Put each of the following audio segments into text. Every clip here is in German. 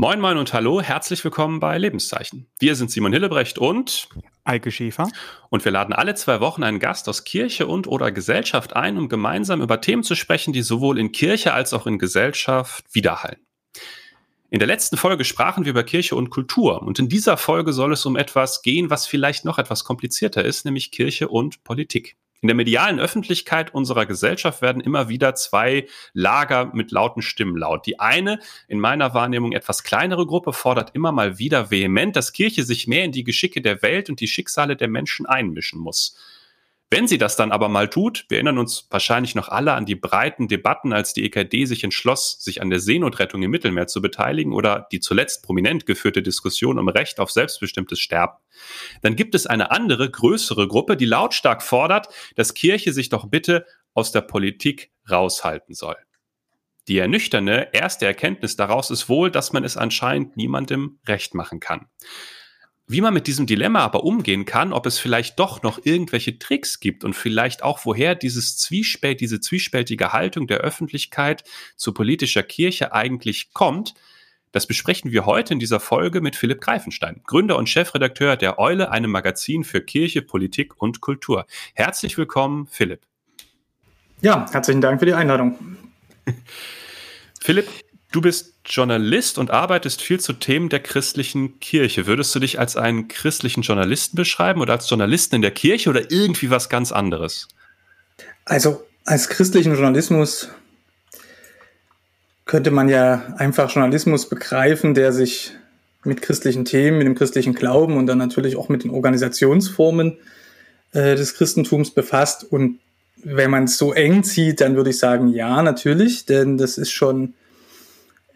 Moin, moin und hallo, herzlich willkommen bei Lebenszeichen. Wir sind Simon Hillebrecht und Eike Schäfer. Und wir laden alle zwei Wochen einen Gast aus Kirche und oder Gesellschaft ein, um gemeinsam über Themen zu sprechen, die sowohl in Kirche als auch in Gesellschaft widerhallen. In der letzten Folge sprachen wir über Kirche und Kultur und in dieser Folge soll es um etwas gehen, was vielleicht noch etwas komplizierter ist, nämlich Kirche und Politik. In der medialen Öffentlichkeit unserer Gesellschaft werden immer wieder zwei Lager mit lauten Stimmen laut. Die eine, in meiner Wahrnehmung etwas kleinere Gruppe, fordert immer mal wieder vehement, dass Kirche sich mehr in die Geschicke der Welt und die Schicksale der Menschen einmischen muss. Wenn sie das dann aber mal tut, wir erinnern uns wahrscheinlich noch alle an die breiten Debatten, als die EKD sich entschloss, sich an der Seenotrettung im Mittelmeer zu beteiligen oder die zuletzt prominent geführte Diskussion um Recht auf selbstbestimmtes Sterben. Dann gibt es eine andere, größere Gruppe, die lautstark fordert, dass Kirche sich doch bitte aus der Politik raushalten soll. Die ernüchternde erste Erkenntnis daraus ist wohl, dass man es anscheinend niemandem recht machen kann. Wie man mit diesem Dilemma aber umgehen kann, ob es vielleicht doch noch irgendwelche Tricks gibt und vielleicht auch woher dieses Zwiespalt, diese zwiespältige Haltung der Öffentlichkeit zu politischer Kirche eigentlich kommt, das besprechen wir heute in dieser Folge mit Philipp Greifenstein, Gründer und Chefredakteur der Eule, einem Magazin für Kirche, Politik und Kultur. Herzlich willkommen, Philipp. Ja, herzlichen Dank für die Einladung. Philipp, Du bist Journalist und arbeitest viel zu Themen der christlichen Kirche. Würdest du dich als einen christlichen Journalisten beschreiben oder als Journalisten in der Kirche oder irgendwie was ganz anderes? Also als christlichen Journalismus könnte man ja einfach Journalismus begreifen, der sich mit christlichen Themen, mit dem christlichen Glauben und dann natürlich auch mit den Organisationsformen äh, des Christentums befasst. Und wenn man es so eng zieht, dann würde ich sagen, ja, natürlich, denn das ist schon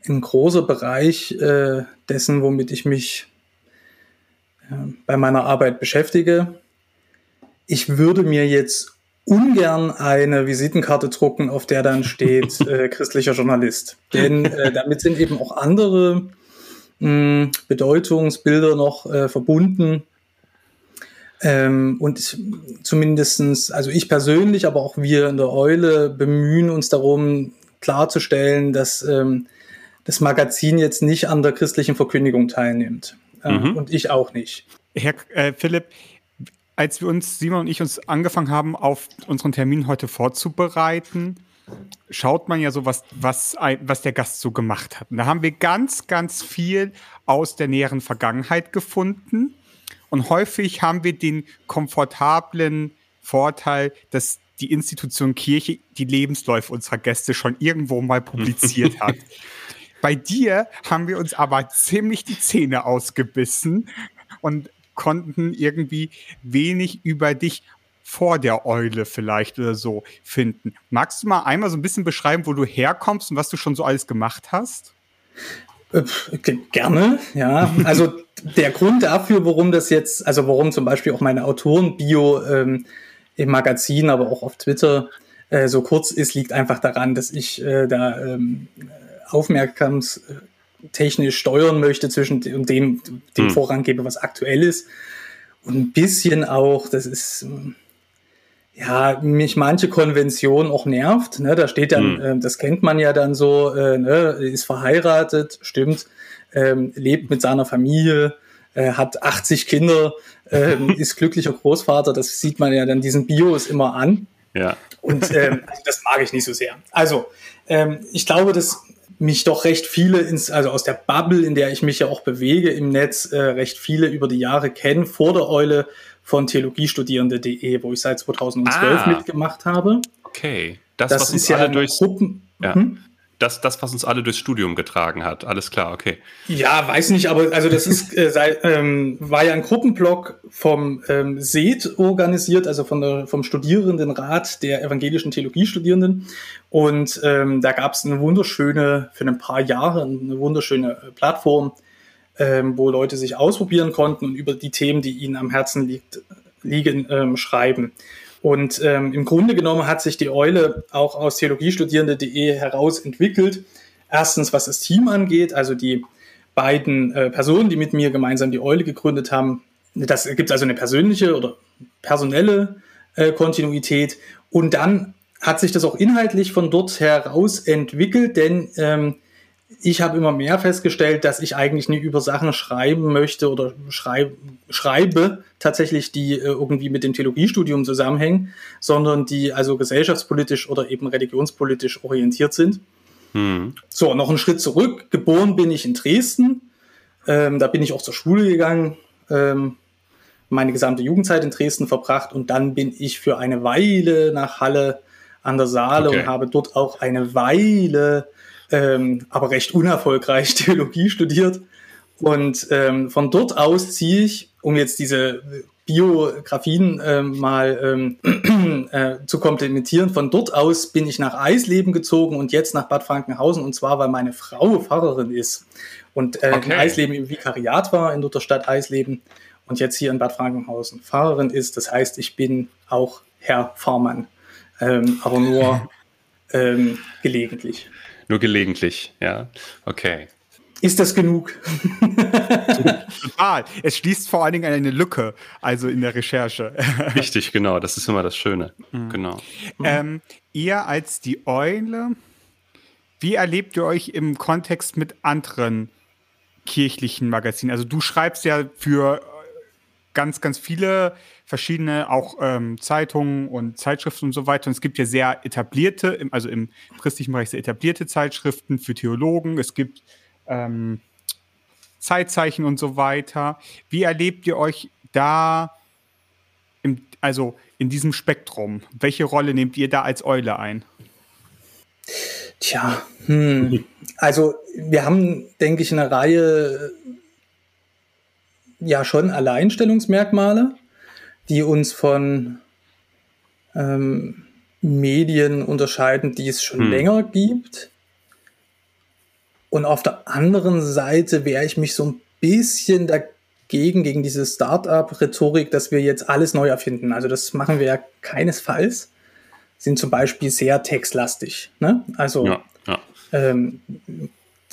ein großer Bereich äh, dessen, womit ich mich äh, bei meiner Arbeit beschäftige. Ich würde mir jetzt ungern eine Visitenkarte drucken, auf der dann steht äh, christlicher Journalist. Denn äh, damit sind eben auch andere mh, hm, Bedeutungsbilder noch äh, verbunden. Ähm, und zumindestens, also ich persönlich, aber auch wir in der Eule bemühen uns darum, klarzustellen, dass ähm, das Magazin jetzt nicht an der christlichen Verkündigung teilnimmt. Äh, mhm. Und ich auch nicht. Herr äh, Philipp, als wir uns, Simon und ich, uns angefangen haben, auf unseren Termin heute vorzubereiten, schaut man ja so, was, was, was der Gast so gemacht hat. Und da haben wir ganz, ganz viel aus der näheren Vergangenheit gefunden. Und häufig haben wir den komfortablen Vorteil, dass die Institution Kirche die Lebensläufe unserer Gäste schon irgendwo mal publiziert hat. Bei dir haben wir uns aber ziemlich die Zähne ausgebissen und konnten irgendwie wenig über dich vor der Eule vielleicht oder so finden. Magst du mal einmal so ein bisschen beschreiben, wo du herkommst und was du schon so alles gemacht hast? Äh, gerne, ja. Also der Grund dafür, warum das jetzt, also warum zum Beispiel auch meine Autorenbio ähm, im Magazin, aber auch auf Twitter äh, so kurz ist, liegt einfach daran, dass ich äh, da ähm, aufmerksamstechnisch steuern möchte zwischen dem, dem, dem hm. Vorrang gebe, was aktuell ist. Und ein bisschen auch, das ist, ja, mich manche Konvention auch nervt. Ne? Da steht dann, hm. äh, das kennt man ja dann so, äh, ne? ist verheiratet, stimmt, ähm, lebt mit seiner Familie, äh, hat 80 Kinder, äh, ist glücklicher Großvater. Das sieht man ja dann diesen Bios immer an. Ja. Und ähm, also das mag ich nicht so sehr. Also, ähm, ich glaube, dass mich doch recht viele, ins, also aus der Bubble, in der ich mich ja auch bewege im Netz, äh, recht viele über die Jahre kennen, vor der Eule von theologiestudierende.de, wo ich seit 2012 ah, mitgemacht habe. Okay, das, das was ist uns ja alle durchs, Gruppen, ja. Hm? Das, das, was uns alle durchs Studium getragen hat. Alles klar, okay. Ja, weiß nicht, aber also das ist, äh, sei, ähm, war ja ein Gruppenblock vom ähm, SED organisiert, also von der, vom Studierendenrat der evangelischen Theologiestudierenden. Und ähm, da gab es eine wunderschöne, für ein paar Jahre, eine wunderschöne äh, Plattform, ähm, wo Leute sich ausprobieren konnten und über die Themen, die ihnen am Herzen liegt, liegen, ähm, schreiben. Und ähm, im Grunde genommen hat sich die Eule auch aus theologiestudierende.de heraus entwickelt. Erstens, was das Team angeht, also die beiden äh, Personen, die mit mir gemeinsam die Eule gegründet haben. Das gibt also eine persönliche oder personelle äh, Kontinuität. Und dann hat sich das auch inhaltlich von dort heraus entwickelt, denn ähm, ich habe immer mehr festgestellt, dass ich eigentlich nie über Sachen schreiben möchte oder schreib, schreibe, tatsächlich, die äh, irgendwie mit dem Theologiestudium zusammenhängen, sondern die also gesellschaftspolitisch oder eben religionspolitisch orientiert sind. Mhm. So, noch einen Schritt zurück. Geboren bin ich in Dresden. Ähm, da bin ich auch zur Schule gegangen. Ähm, meine gesamte Jugendzeit in Dresden verbracht und dann bin ich für eine Weile nach Halle an der Saale okay. und habe dort auch eine Weile ähm, aber recht unerfolgreich Theologie studiert. Und ähm, von dort aus ziehe ich, um jetzt diese Biografien ähm, mal ähm, äh, zu komplementieren, von dort aus bin ich nach Eisleben gezogen und jetzt nach Bad Frankenhausen und zwar, weil meine Frau Pfarrerin ist und äh, okay. in Eisleben im Vikariat war in der Stadt Eisleben und jetzt hier in Bad Frankenhausen Pfarrerin ist. Das heißt, ich bin auch Herr Pfarrmann, ähm, aber nur ähm, gelegentlich. Nur gelegentlich, ja. Okay. Ist das genug? Total. Es schließt vor allen Dingen eine Lücke, also in der Recherche. Richtig, genau. Das ist immer das Schöne. Mhm. Genau. Ähm, ihr als die Eule, wie erlebt ihr euch im Kontext mit anderen kirchlichen Magazinen? Also du schreibst ja für ganz, ganz viele verschiedene auch ähm, Zeitungen und Zeitschriften und so weiter. Und es gibt ja sehr etablierte, also im christlichen Bereich sehr etablierte Zeitschriften für Theologen. Es gibt ähm, Zeitzeichen und so weiter. Wie erlebt ihr euch da, im, also in diesem Spektrum? Welche Rolle nehmt ihr da als Eule ein? Tja, hm. also wir haben, denke ich, eine Reihe ja schon Alleinstellungsmerkmale die uns von ähm, Medien unterscheiden, die es schon hm. länger gibt. Und auf der anderen Seite wehre ich mich so ein bisschen dagegen, gegen diese Start-up-Rhetorik, dass wir jetzt alles neu erfinden. Also das machen wir ja keinesfalls. Sind zum Beispiel sehr textlastig. Ne? Also ja, ja. Ähm,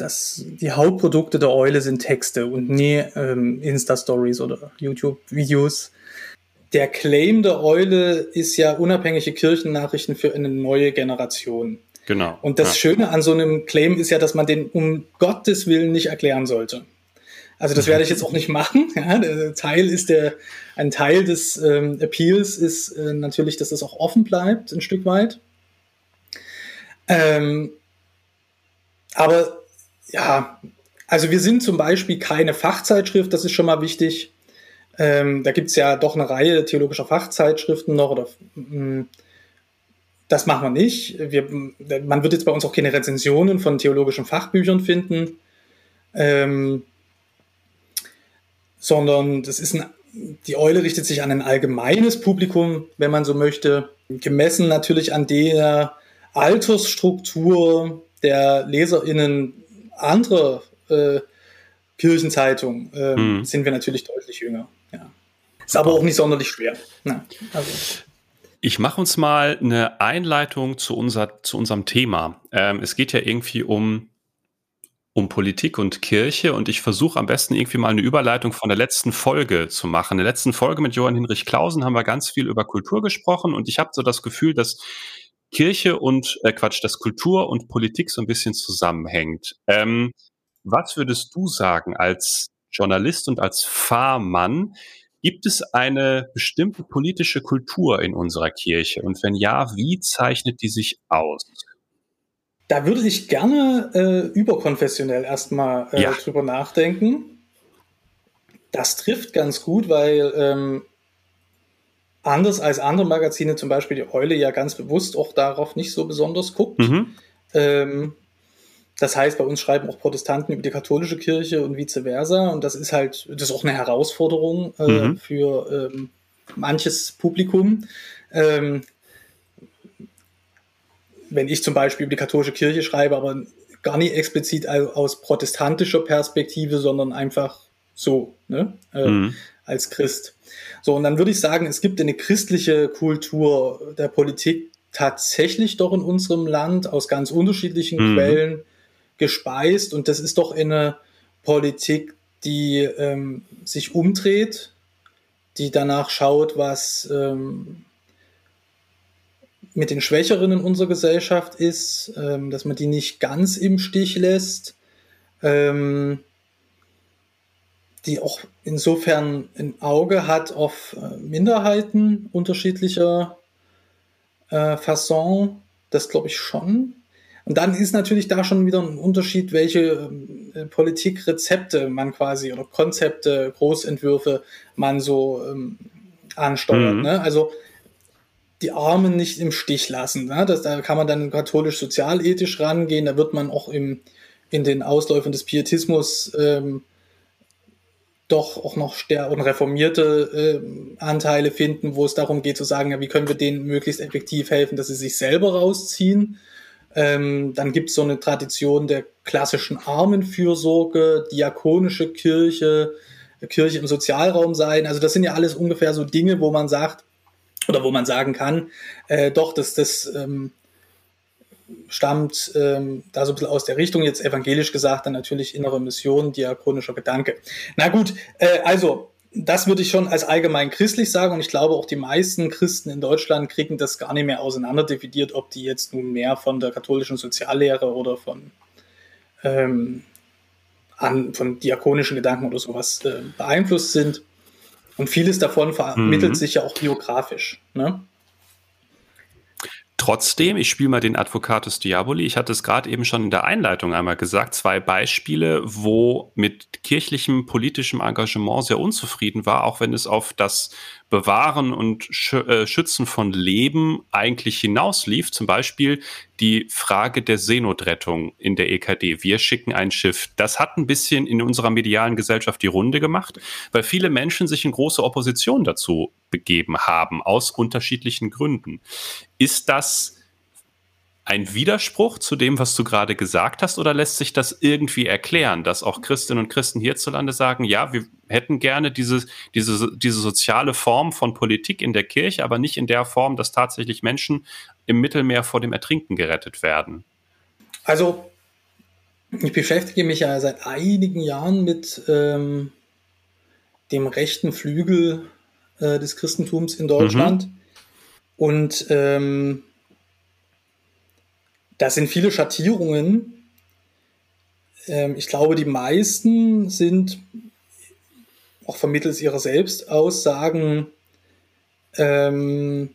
das, die Hauptprodukte der Eule sind Texte und nie ähm, Insta-Stories oder YouTube-Videos der Claim der Eule ist ja unabhängige Kirchennachrichten für eine neue Generation. Genau. Und das ja. Schöne an so einem Claim ist ja, dass man den um Gottes Willen nicht erklären sollte. Also das werde ich jetzt auch nicht machen. Ja, der Teil ist der, ein Teil des ähm, Appeals ist äh, natürlich, dass es auch offen bleibt, ein Stück weit. Ähm, aber ja, also wir sind zum Beispiel keine Fachzeitschrift, das ist schon mal wichtig. Ähm, da gibt es ja doch eine Reihe theologischer Fachzeitschriften noch oder mm, das machen wir nicht. Wir, man wird jetzt bei uns auch keine Rezensionen von theologischen Fachbüchern finden, ähm, sondern das ist ein, die Eule richtet sich an ein allgemeines Publikum, wenn man so möchte, gemessen natürlich an der Altersstruktur der LeserInnen anderer äh, Kirchenzeitungen äh, hm. sind wir natürlich deutlich jünger. Ist aber auch nicht sonderlich schwer. Ja, also. Ich mache uns mal eine Einleitung zu, unser, zu unserem Thema. Ähm, es geht ja irgendwie um, um Politik und Kirche und ich versuche am besten irgendwie mal eine Überleitung von der letzten Folge zu machen. In der letzten Folge mit Johann Hinrich Klausen haben wir ganz viel über Kultur gesprochen und ich habe so das Gefühl, dass Kirche und, äh Quatsch, dass Kultur und Politik so ein bisschen zusammenhängt. Ähm, was würdest du sagen als Journalist und als Fahrmann? Gibt es eine bestimmte politische Kultur in unserer Kirche? Und wenn ja, wie zeichnet die sich aus? Da würde ich gerne äh, überkonfessionell erstmal äh, ja. drüber nachdenken. Das trifft ganz gut, weil ähm, anders als andere Magazine, zum Beispiel die Eule, ja ganz bewusst auch darauf nicht so besonders guckt. Mhm. Ähm, das heißt, bei uns schreiben auch Protestanten über die katholische Kirche und vice versa. Und das ist halt, das ist auch eine Herausforderung äh, mhm. für ähm, manches Publikum. Ähm, wenn ich zum Beispiel über die katholische Kirche schreibe, aber gar nicht explizit aus protestantischer Perspektive, sondern einfach so, ne? Äh, mhm. Als Christ. So, und dann würde ich sagen, es gibt eine christliche Kultur der Politik tatsächlich doch in unserem Land aus ganz unterschiedlichen mhm. Quellen gespeist und das ist doch eine Politik, die ähm, sich umdreht, die danach schaut, was ähm, mit den Schwächeren in unserer Gesellschaft ist, ähm, dass man die nicht ganz im Stich lässt, ähm, die auch insofern ein Auge hat auf äh, Minderheiten unterschiedlicher äh, Fasson. Das glaube ich schon. Und dann ist natürlich da schon wieder ein Unterschied, welche äh, Politikrezepte man quasi oder Konzepte, Großentwürfe man so ähm, ansteuert. Mhm. Ne? Also die Armen nicht im Stich lassen. Ne? Das, da kann man dann katholisch-sozialethisch rangehen. Da wird man auch im, in den Ausläufern des Pietismus ähm, doch auch noch stärker und reformierte äh, Anteile finden, wo es darum geht zu sagen, ja, wie können wir denen möglichst effektiv helfen, dass sie sich selber rausziehen. Ähm, dann gibt es so eine Tradition der klassischen Armenfürsorge, diakonische Kirche, Kirche im Sozialraum sein. Also das sind ja alles ungefähr so Dinge, wo man sagt, oder wo man sagen kann, äh, doch, dass das ähm, stammt ähm, da so ein bisschen aus der Richtung, jetzt evangelisch gesagt, dann natürlich innere Mission, diakonischer Gedanke. Na gut, äh, also das würde ich schon als allgemein christlich sagen und ich glaube auch die meisten Christen in Deutschland kriegen das gar nicht mehr auseinander dividiert, ob die jetzt nun mehr von der katholischen Soziallehre oder von, ähm, an, von diakonischen Gedanken oder sowas äh, beeinflusst sind. Und vieles davon vermittelt mhm. sich ja auch biografisch. Ne? Trotzdem, ich spiele mal den Advocatus Diaboli. Ich hatte es gerade eben schon in der Einleitung einmal gesagt, zwei Beispiele, wo mit kirchlichem politischem Engagement sehr unzufrieden war, auch wenn es auf das Bewahren und äh, Schützen von Leben eigentlich hinauslief. Zum Beispiel die Frage der Seenotrettung in der EKD. Wir schicken ein Schiff. Das hat ein bisschen in unserer medialen Gesellschaft die Runde gemacht, weil viele Menschen sich in große Opposition dazu begeben haben, aus unterschiedlichen Gründen. Ist das ein Widerspruch zu dem, was du gerade gesagt hast, oder lässt sich das irgendwie erklären, dass auch Christinnen und Christen hierzulande sagen, ja, wir hätten gerne diese, diese, diese soziale Form von Politik in der Kirche, aber nicht in der Form, dass tatsächlich Menschen im Mittelmeer vor dem Ertrinken gerettet werden? Also, ich beschäftige mich ja seit einigen Jahren mit ähm, dem rechten Flügel äh, des Christentums in Deutschland. Mhm. Und ähm, das sind viele Schattierungen. Ähm, ich glaube, die meisten sind auch vermittels ihrer Selbstaussagen ähm,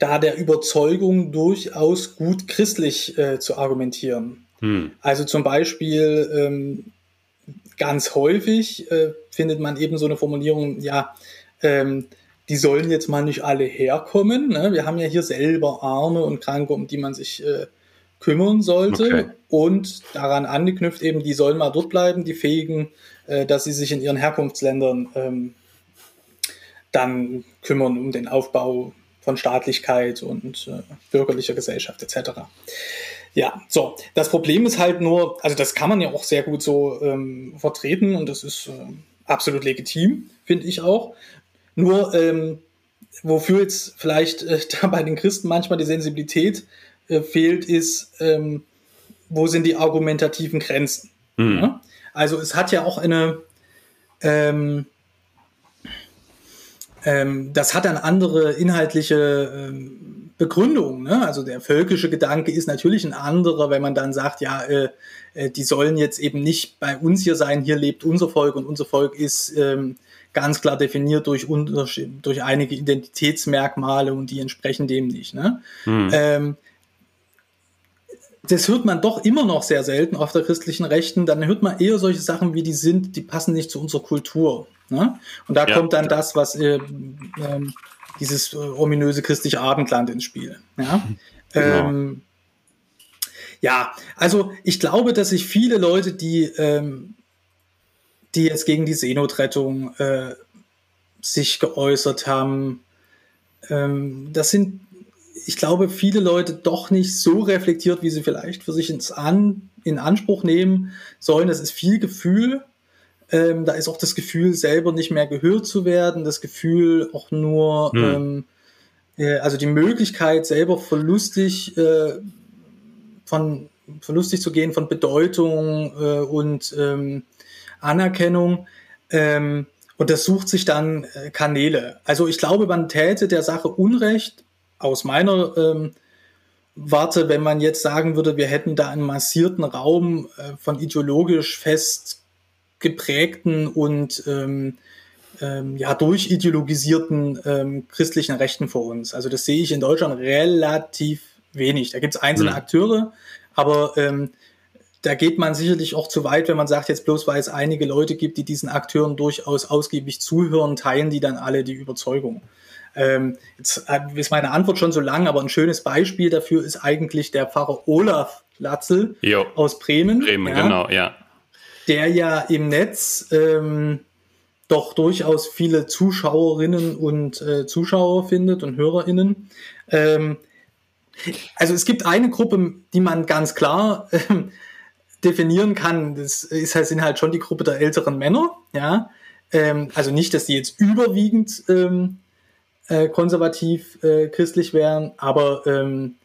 da der Überzeugung durchaus gut christlich äh, zu argumentieren. Hm. Also zum Beispiel ähm, ganz häufig äh, findet man eben so eine Formulierung, ja, ähm, die sollen jetzt mal nicht alle herkommen. Ne? Wir haben ja hier selber Arme und Kranke, um die man sich äh, kümmern sollte. Okay. Und daran angeknüpft eben, die sollen mal dort bleiben, die Fähigen, äh, dass sie sich in ihren Herkunftsländern ähm, dann kümmern um den Aufbau von Staatlichkeit und äh, bürgerlicher Gesellschaft etc. Ja, so. Das Problem ist halt nur, also das kann man ja auch sehr gut so ähm, vertreten und das ist äh, absolut legitim, finde ich auch. Nur, ähm, wofür jetzt vielleicht äh, da bei den Christen manchmal die Sensibilität äh, fehlt, ist, ähm, wo sind die argumentativen Grenzen? Mhm. Ja? Also es hat ja auch eine, ähm, ähm, das hat dann andere inhaltliche ähm, Begründungen. Ne? Also der völkische Gedanke ist natürlich ein anderer, wenn man dann sagt, ja, äh, äh, die sollen jetzt eben nicht bei uns hier sein, hier lebt unser Volk und unser Volk ist ähm, ganz klar definiert durch, durch einige Identitätsmerkmale und die entsprechen dem nicht. Ne? Mhm. Ähm, das hört man doch immer noch sehr selten auf der christlichen Rechten. Dann hört man eher solche Sachen, wie die sind, die passen nicht zu unserer Kultur. Ne? Und da ja, kommt dann ja. das, was äh, äh, dieses ominöse christliche Abendland ins Spiel. Ja? Genau. Ähm, ja, also ich glaube, dass sich viele Leute, die, ähm, die jetzt gegen die Seenotrettung äh, sich geäußert haben, ähm, das sind ich glaube, viele Leute doch nicht so reflektiert, wie sie vielleicht für sich ins An, in Anspruch nehmen sollen. Das ist viel Gefühl. Ähm, da ist auch das Gefühl, selber nicht mehr gehört zu werden, das Gefühl auch nur, hm. ähm, äh, also die Möglichkeit, selber verlustig, äh, von, verlustig zu gehen von Bedeutung äh, und ähm, Anerkennung. Ähm, und das sucht sich dann äh, Kanäle. Also ich glaube, man täte der Sache Unrecht, aus meiner ähm, warte, wenn man jetzt sagen würde, wir hätten da einen massierten Raum äh, von ideologisch fest geprägten und ähm, ähm, ja durchideologisierten ähm, christlichen Rechten vor uns. Also das sehe ich in Deutschland relativ wenig. Da gibt es einzelne mhm. Akteure, aber ähm, da geht man sicherlich auch zu weit, wenn man sagt, jetzt bloß weil es einige Leute gibt, die diesen Akteuren durchaus ausgiebig zuhören, teilen die dann alle die Überzeugung. Ähm, jetzt ist meine Antwort schon so lang, aber ein schönes Beispiel dafür ist eigentlich der Pfarrer Olaf Latzel jo. aus Bremen. Bremen, ja, genau, ja. Der ja im Netz ähm, doch durchaus viele Zuschauerinnen und äh, Zuschauer findet und HörerInnen. Ähm, also es gibt eine Gruppe, die man ganz klar äh, definieren kann. Das ist halt, sind halt schon die Gruppe der älteren Männer, ja. Ähm, also nicht, dass die jetzt überwiegend ähm, äh, konservativ äh, christlich wären, aber ähm,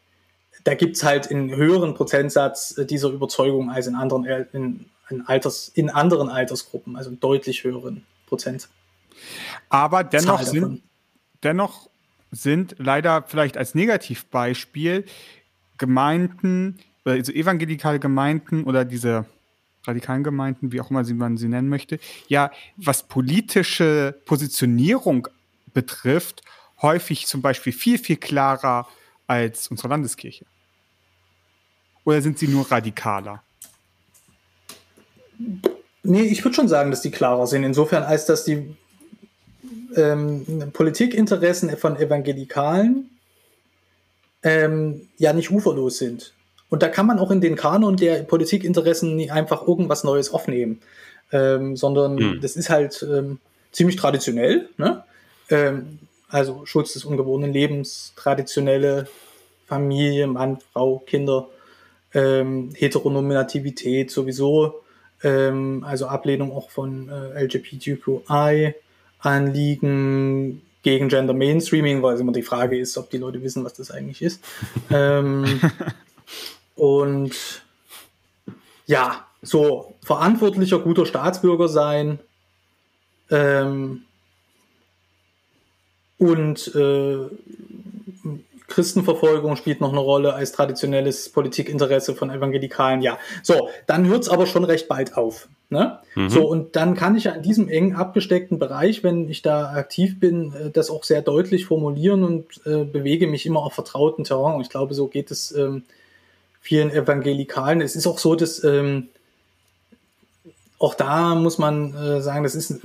da gibt's halt einen höheren Prozentsatz äh, dieser Überzeugung als in anderen, in, in, Alters, in anderen Altersgruppen, also einen deutlich höheren Prozent. Aber dennoch sind, dennoch sind leider vielleicht als Negativbeispiel Gemeinden, also evangelikale Gemeinden oder diese radikalen Gemeinden, wie auch immer man sie nennen möchte, ja, was politische Positionierung betrifft, häufig zum Beispiel viel, viel klarer als unsere Landeskirche? Oder sind sie nur radikaler? Nee, ich würde schon sagen, dass die klarer sind. Insofern, als dass die ähm, Politikinteressen von Evangelikalen ähm, ja nicht uferlos sind. Und da kann man auch in den Kanon der Politikinteressen nie einfach irgendwas Neues aufnehmen, ähm, sondern mhm. das ist halt ähm, ziemlich traditionell. Ne? Ähm, also Schutz des ungeborenen Lebens, traditionelle Familie, Mann, Frau, Kinder, ähm, Heteronormativität sowieso, ähm, also Ablehnung auch von äh, LGBTQI-Anliegen gegen Gender Mainstreaming, weil es immer die Frage ist, ob die Leute wissen, was das eigentlich ist. ähm, und ja, so verantwortlicher, guter Staatsbürger sein, ähm, und äh, Christenverfolgung spielt noch eine Rolle als traditionelles Politikinteresse von Evangelikalen. Ja, so, dann hört es aber schon recht bald auf. Ne? Mhm. So, und dann kann ich ja in diesem eng abgesteckten Bereich, wenn ich da aktiv bin, äh, das auch sehr deutlich formulieren und äh, bewege mich immer auf vertrauten Terrain. Und ich glaube, so geht es ähm, vielen Evangelikalen. Es ist auch so, dass ähm, auch da muss man äh, sagen, das ist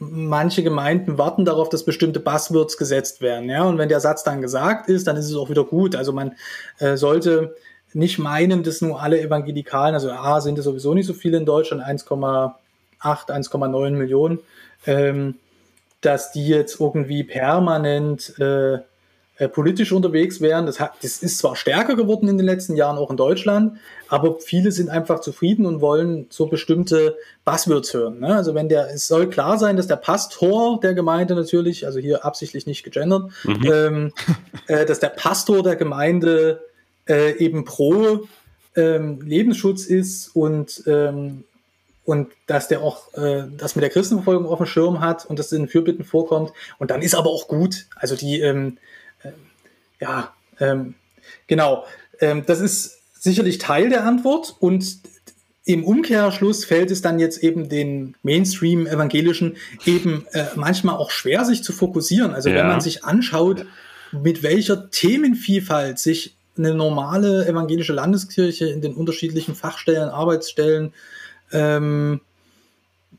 manche Gemeinden warten darauf, dass bestimmte Buzzwords gesetzt werden. Ja? Und wenn der Satz dann gesagt ist, dann ist es auch wieder gut. Also man äh, sollte nicht meinen, dass nur alle Evangelikalen, also A, sind es sowieso nicht so viele in Deutschland, 1,8, 1,9 Millionen, ähm, dass die jetzt irgendwie permanent äh, äh, politisch unterwegs wären. Das, hat, das ist zwar stärker geworden in den letzten Jahren, auch in Deutschland, aber viele sind einfach zufrieden und wollen so bestimmte Buzzwords hören. Ne? Also wenn der, es soll klar sein, dass der Pastor der Gemeinde natürlich, also hier absichtlich nicht gegendert, mhm. ähm, äh, dass der Pastor der Gemeinde äh, eben pro ähm, Lebensschutz ist und ähm, und dass der auch äh, das mit der Christenverfolgung auf dem Schirm hat und das in Fürbitten vorkommt. Und dann ist aber auch gut. Also die, ähm, ja, ähm, genau. Ähm, das ist sicherlich Teil der Antwort und im Umkehrschluss fällt es dann jetzt eben den Mainstream-Evangelischen eben äh, manchmal auch schwer, sich zu fokussieren. Also ja. wenn man sich anschaut, mit welcher Themenvielfalt sich eine normale evangelische Landeskirche in den unterschiedlichen Fachstellen, Arbeitsstellen, ähm,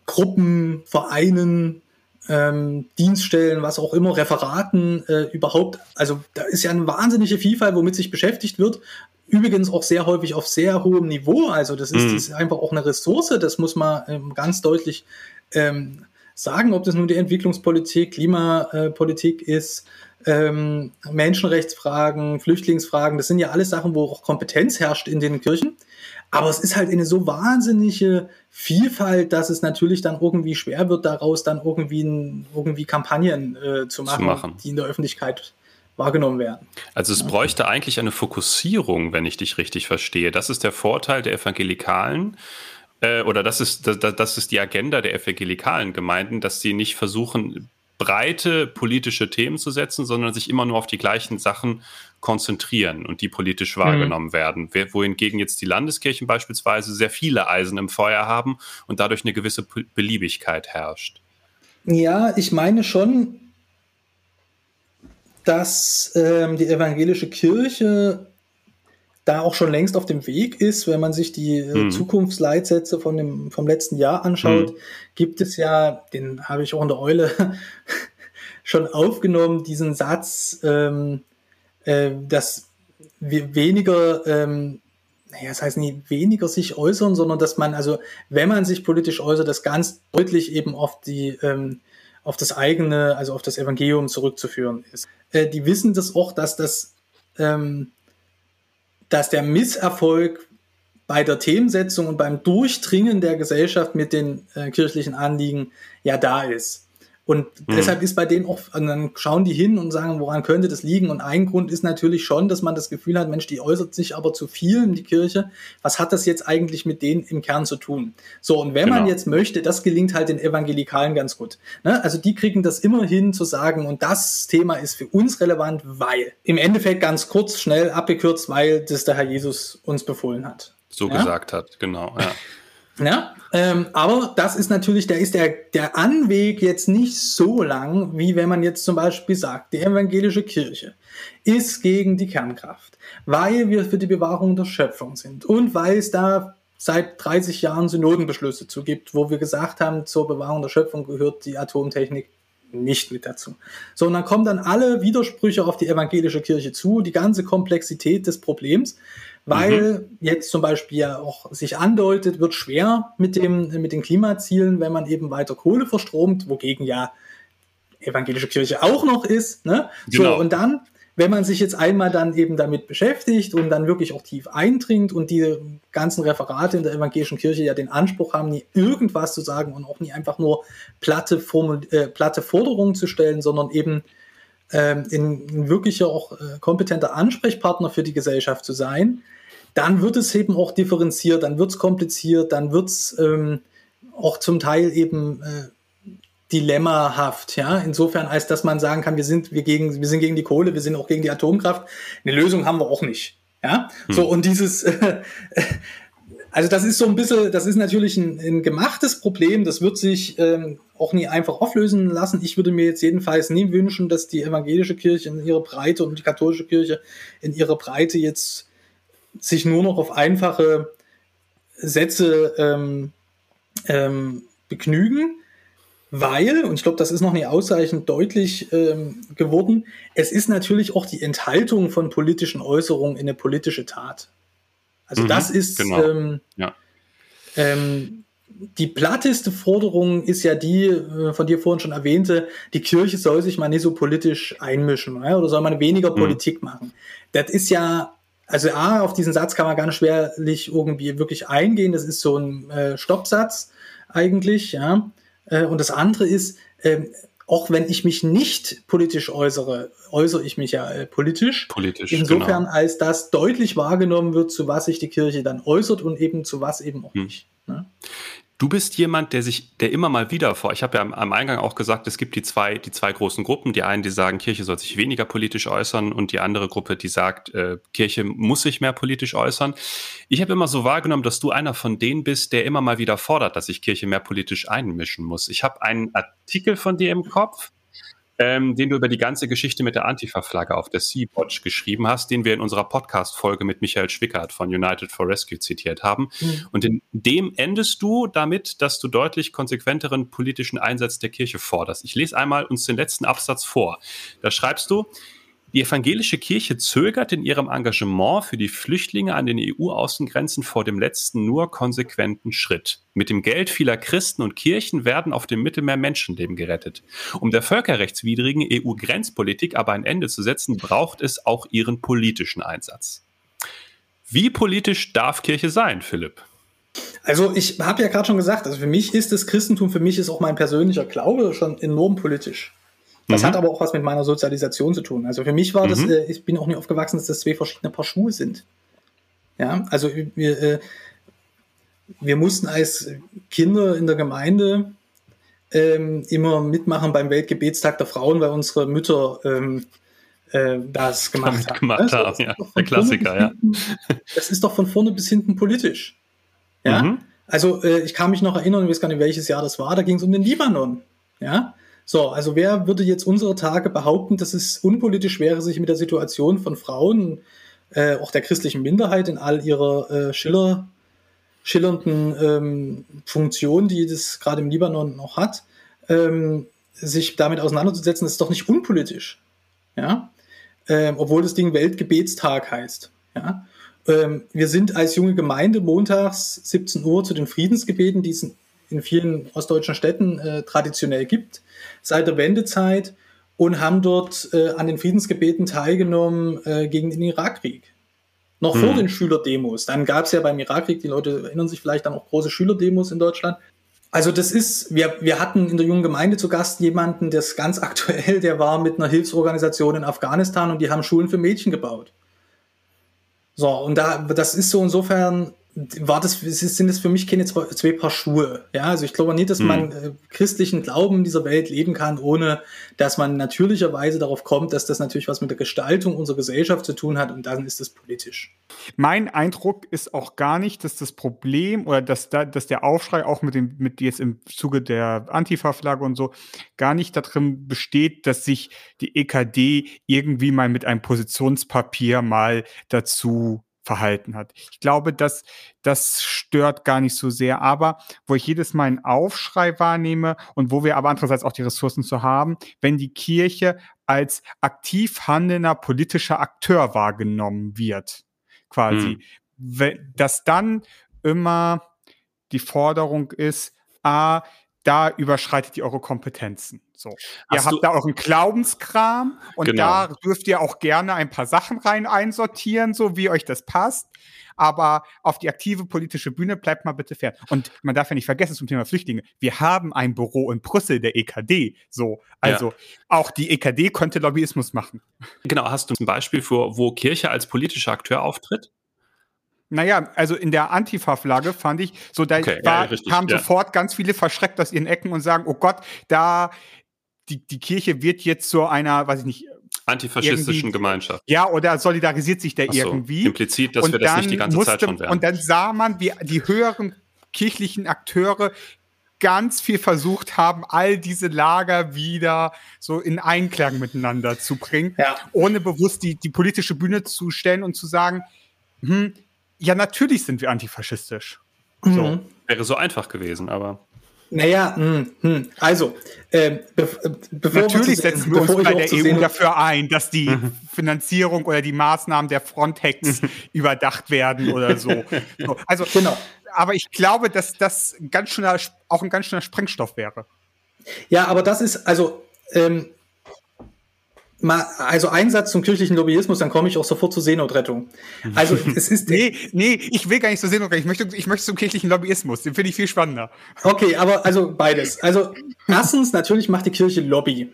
Gruppen, Vereinen, ähm, Dienststellen, was auch immer, Referaten äh, überhaupt. Also da ist ja eine wahnsinnige Vielfalt, womit sich beschäftigt wird. Übrigens auch sehr häufig auf sehr hohem Niveau. Also das ist, mhm. das ist einfach auch eine Ressource, das muss man ähm, ganz deutlich ähm, sagen, ob das nun die Entwicklungspolitik, Klimapolitik ist, ähm, Menschenrechtsfragen, Flüchtlingsfragen, das sind ja alles Sachen, wo auch Kompetenz herrscht in den Kirchen. Aber es ist halt eine so wahnsinnige Vielfalt, dass es natürlich dann irgendwie schwer wird, daraus dann irgendwie, irgendwie Kampagnen äh, zu, machen, zu machen, die in der Öffentlichkeit wahrgenommen werden. Also es bräuchte eigentlich eine Fokussierung, wenn ich dich richtig verstehe. Das ist der Vorteil der Evangelikalen äh, oder das ist, das, das ist die Agenda der evangelikalen Gemeinden, dass sie nicht versuchen, breite politische Themen zu setzen, sondern sich immer nur auf die gleichen Sachen konzentrieren und die politisch wahrgenommen mhm. werden. Wohingegen jetzt die Landeskirchen beispielsweise sehr viele Eisen im Feuer haben und dadurch eine gewisse Beliebigkeit herrscht. Ja, ich meine schon, dass ähm, die evangelische Kirche da auch schon längst auf dem Weg ist, wenn man sich die mhm. Zukunftsleitsätze von dem, vom letzten Jahr anschaut, mhm. gibt es ja, den habe ich auch in der Eule schon aufgenommen, diesen Satz, ähm, äh, dass wir weniger, ähm, naja, das heißt nicht weniger sich äußern, sondern dass man, also wenn man sich politisch äußert, das ganz deutlich eben auf die, ähm, auf das eigene, also auf das Evangelium zurückzuführen ist. Äh, die wissen das auch, dass das ähm, dass der Misserfolg bei der Themensetzung und beim Durchdringen der Gesellschaft mit den äh, kirchlichen Anliegen ja da ist. Und mhm. deshalb ist bei denen auch, dann schauen die hin und sagen, woran könnte das liegen? Und ein Grund ist natürlich schon, dass man das Gefühl hat, Mensch, die äußert sich aber zu viel in die Kirche. Was hat das jetzt eigentlich mit denen im Kern zu tun? So, und wenn genau. man jetzt möchte, das gelingt halt den Evangelikalen ganz gut. Ne? Also die kriegen das immer hin zu sagen, und das Thema ist für uns relevant, weil. Im Endeffekt ganz kurz, schnell abgekürzt, weil das der Herr Jesus uns befohlen hat. So ja? gesagt hat, genau. Ja. Ja, ähm, aber das ist natürlich, da ist der, der Anweg jetzt nicht so lang, wie wenn man jetzt zum Beispiel sagt, die evangelische Kirche ist gegen die Kernkraft, weil wir für die Bewahrung der Schöpfung sind und weil es da seit 30 Jahren Synodenbeschlüsse zu gibt, wo wir gesagt haben, zur Bewahrung der Schöpfung gehört die Atomtechnik nicht mit dazu. So, und dann kommen dann alle Widersprüche auf die evangelische Kirche zu, die ganze Komplexität des Problems weil mhm. jetzt zum Beispiel ja auch sich andeutet, wird schwer mit, dem, mit den Klimazielen, wenn man eben weiter Kohle verstromt, wogegen ja evangelische Kirche auch noch ist. Ne? Genau. So, und dann, wenn man sich jetzt einmal dann eben damit beschäftigt und dann wirklich auch tief eindringt und die ganzen Referate in der evangelischen Kirche ja den Anspruch haben, nie irgendwas zu sagen und auch nie einfach nur platte, Formul äh, platte Forderungen zu stellen, sondern eben ähm, ein wirklicher auch äh, kompetenter Ansprechpartner für die Gesellschaft zu sein, dann wird es eben auch differenziert, dann wird es kompliziert, dann wird es ähm, auch zum Teil eben äh, dilemmahaft, ja, insofern als dass man sagen kann, wir sind wir gegen wir sind gegen die Kohle, wir sind auch gegen die Atomkraft. Eine Lösung haben wir auch nicht, ja. Hm. So und dieses äh, also das ist so ein bisschen, das ist natürlich ein, ein gemachtes Problem, das wird sich ähm, auch nie einfach auflösen lassen. Ich würde mir jetzt jedenfalls nie wünschen, dass die evangelische Kirche in ihrer Breite und die katholische Kirche in ihrer Breite jetzt sich nur noch auf einfache Sätze ähm, ähm, begnügen, weil, und ich glaube, das ist noch nicht ausreichend deutlich ähm, geworden, es ist natürlich auch die Enthaltung von politischen Äußerungen in eine politische Tat. Also mhm, das ist genau. ähm, ja. ähm, die platteste Forderung ist ja die, äh, von dir vorhin schon erwähnte, die Kirche soll sich mal nicht so politisch einmischen ja, oder soll man weniger mhm. Politik machen. Das ist ja, also A, auf diesen Satz kann man ganz schwerlich irgendwie wirklich eingehen. Das ist so ein äh, Stoppsatz eigentlich, ja. Äh, und das andere ist, äh, auch wenn ich mich nicht politisch äußere, äußere ich mich ja äh, politisch. Politisch. Insofern, genau. als das deutlich wahrgenommen wird, zu was sich die Kirche dann äußert und eben zu was eben auch hm. nicht. Ne? Du bist jemand, der sich, der immer mal wieder vor, ich habe ja am, Eingang auch gesagt, es gibt die zwei, die zwei großen Gruppen. Die einen, die sagen, Kirche soll sich weniger politisch äußern und die andere Gruppe, die sagt, äh, Kirche muss sich mehr politisch äußern. Ich habe immer so wahrgenommen, dass du einer von denen bist, der immer mal wieder fordert, dass sich Kirche mehr politisch einmischen muss. Ich habe einen Artikel von dir im Kopf, ähm, den du über die ganze Geschichte mit der Antifa-Flagge auf der Sea-Watch geschrieben hast, den wir in unserer Podcast-Folge mit Michael Schwickert von United for Rescue zitiert haben. Mhm. Und in dem endest du damit, dass du deutlich konsequenteren politischen Einsatz der Kirche forderst. Ich lese einmal uns den letzten Absatz vor. Da schreibst du, die evangelische Kirche zögert in ihrem Engagement für die Flüchtlinge an den EU-Außengrenzen vor dem letzten nur konsequenten Schritt. Mit dem Geld vieler Christen und Kirchen werden auf dem Mittelmeer Menschenleben gerettet. Um der völkerrechtswidrigen EU-Grenzpolitik aber ein Ende zu setzen, braucht es auch ihren politischen Einsatz. Wie politisch darf Kirche sein, Philipp? Also ich habe ja gerade schon gesagt, also für mich ist das Christentum, für mich ist auch mein persönlicher Glaube schon enorm politisch. Das mhm. hat aber auch was mit meiner Sozialisation zu tun. Also für mich war mhm. das, äh, ich bin auch nie aufgewachsen, dass das zwei verschiedene Paar Schuhe sind. Ja, also wir, äh, wir mussten als Kinder in der Gemeinde ähm, immer mitmachen beim Weltgebetstag der Frauen, weil unsere Mütter ähm, äh, das gemacht haben. Gemacht also, haben ja. Der Klassiker, ja. das ist doch von vorne bis hinten politisch. Ja. Mhm. Also äh, ich kann mich noch erinnern, ich weiß gar nicht, welches Jahr das war, da ging es um den Libanon. Ja. So, also wer würde jetzt unsere Tage behaupten, dass es unpolitisch wäre, sich mit der Situation von Frauen, äh, auch der christlichen Minderheit in all ihrer äh, Schiller, schillernden ähm, Funktion, die das gerade im Libanon noch hat, ähm, sich damit auseinanderzusetzen, ist doch nicht unpolitisch. Ja? Ähm, obwohl das Ding Weltgebetstag heißt. Ja? Ähm, wir sind als junge Gemeinde montags 17 Uhr zu den Friedensgebeten, die es in vielen ostdeutschen Städten äh, traditionell gibt, seit der Wendezeit und haben dort äh, an den Friedensgebeten teilgenommen äh, gegen den Irakkrieg. Noch hm. vor den Schülerdemos. Dann gab es ja beim Irakkrieg, die Leute erinnern sich vielleicht dann auch große Schülerdemos in Deutschland. Also das ist, wir, wir hatten in der jungen Gemeinde zu Gast jemanden, der ist ganz aktuell, der war mit einer Hilfsorganisation in Afghanistan und die haben Schulen für Mädchen gebaut. So, und da, das ist so insofern, war das, sind das für mich keine zwei, zwei Paar Schuhe. Ja, also ich glaube nicht, dass hm. man äh, christlichen Glauben in dieser Welt leben kann, ohne dass man natürlicherweise darauf kommt, dass das natürlich was mit der Gestaltung unserer Gesellschaft zu tun hat und dann ist das politisch. Mein Eindruck ist auch gar nicht, dass das Problem oder dass, da, dass der Aufschrei auch mit dem, mit jetzt im Zuge der Antifa-Flagge und so gar nicht darin besteht, dass sich die EKD irgendwie mal mit einem Positionspapier mal dazu verhalten hat. Ich glaube, dass das stört gar nicht so sehr. Aber wo ich jedes Mal einen Aufschrei wahrnehme und wo wir aber andererseits auch die Ressourcen zu haben, wenn die Kirche als aktiv handelnder politischer Akteur wahrgenommen wird, quasi, hm. dass dann immer die Forderung ist, ah, da überschreitet ihr eure Kompetenzen. So. Hast ihr habt da euren Glaubenskram und genau. da dürft ihr auch gerne ein paar Sachen rein einsortieren, so wie euch das passt. Aber auf die aktive politische Bühne bleibt mal bitte fern. Und man darf ja nicht vergessen zum Thema Flüchtlinge. Wir haben ein Büro in Brüssel, der EKD. So. Also ja. auch die EKD könnte Lobbyismus machen. Genau. Hast du ein Beispiel für, wo Kirche als politischer Akteur auftritt? Naja, also in der Antifa-Flagge fand ich, so da okay, war, ja, richtig, kamen ja. sofort ganz viele verschreckt aus ihren Ecken und sagen, oh Gott, da die, die Kirche wird jetzt zu einer, weiß ich nicht, antifaschistischen Gemeinschaft. Ja, oder solidarisiert sich der so, irgendwie. Implizit, dass und wir das nicht die ganze musste, Zeit schon werden. Und dann sah man, wie die höheren kirchlichen Akteure ganz viel versucht haben, all diese Lager wieder so in Einklang miteinander zu bringen, ja. ohne bewusst die, die politische Bühne zu stellen und zu sagen, hm, ja, natürlich sind wir antifaschistisch. Mhm. So. Wäre so einfach gewesen, aber. Naja, mh, hm, mh. Hm. also, äh, be bevor Natürlich wir setzen wir uns bei der EU dafür ein, dass die mhm. Finanzierung oder die Maßnahmen der Frontex überdacht werden oder so. so. Also, genau. aber ich glaube, dass das ganz schöner, auch ein ganz schöner Sprengstoff wäre. Ja, aber das ist, also, ähm, mal, also Einsatz zum kirchlichen Lobbyismus, dann komme ich auch sofort zur Seenotrettung. Also es ist. nee, nee, ich will gar nicht zur Seenotrettung. Ich möchte, ich möchte zum kirchlichen Lobbyismus. Den finde ich viel spannender. Okay, aber also beides. Also erstens, natürlich macht die Kirche Lobby.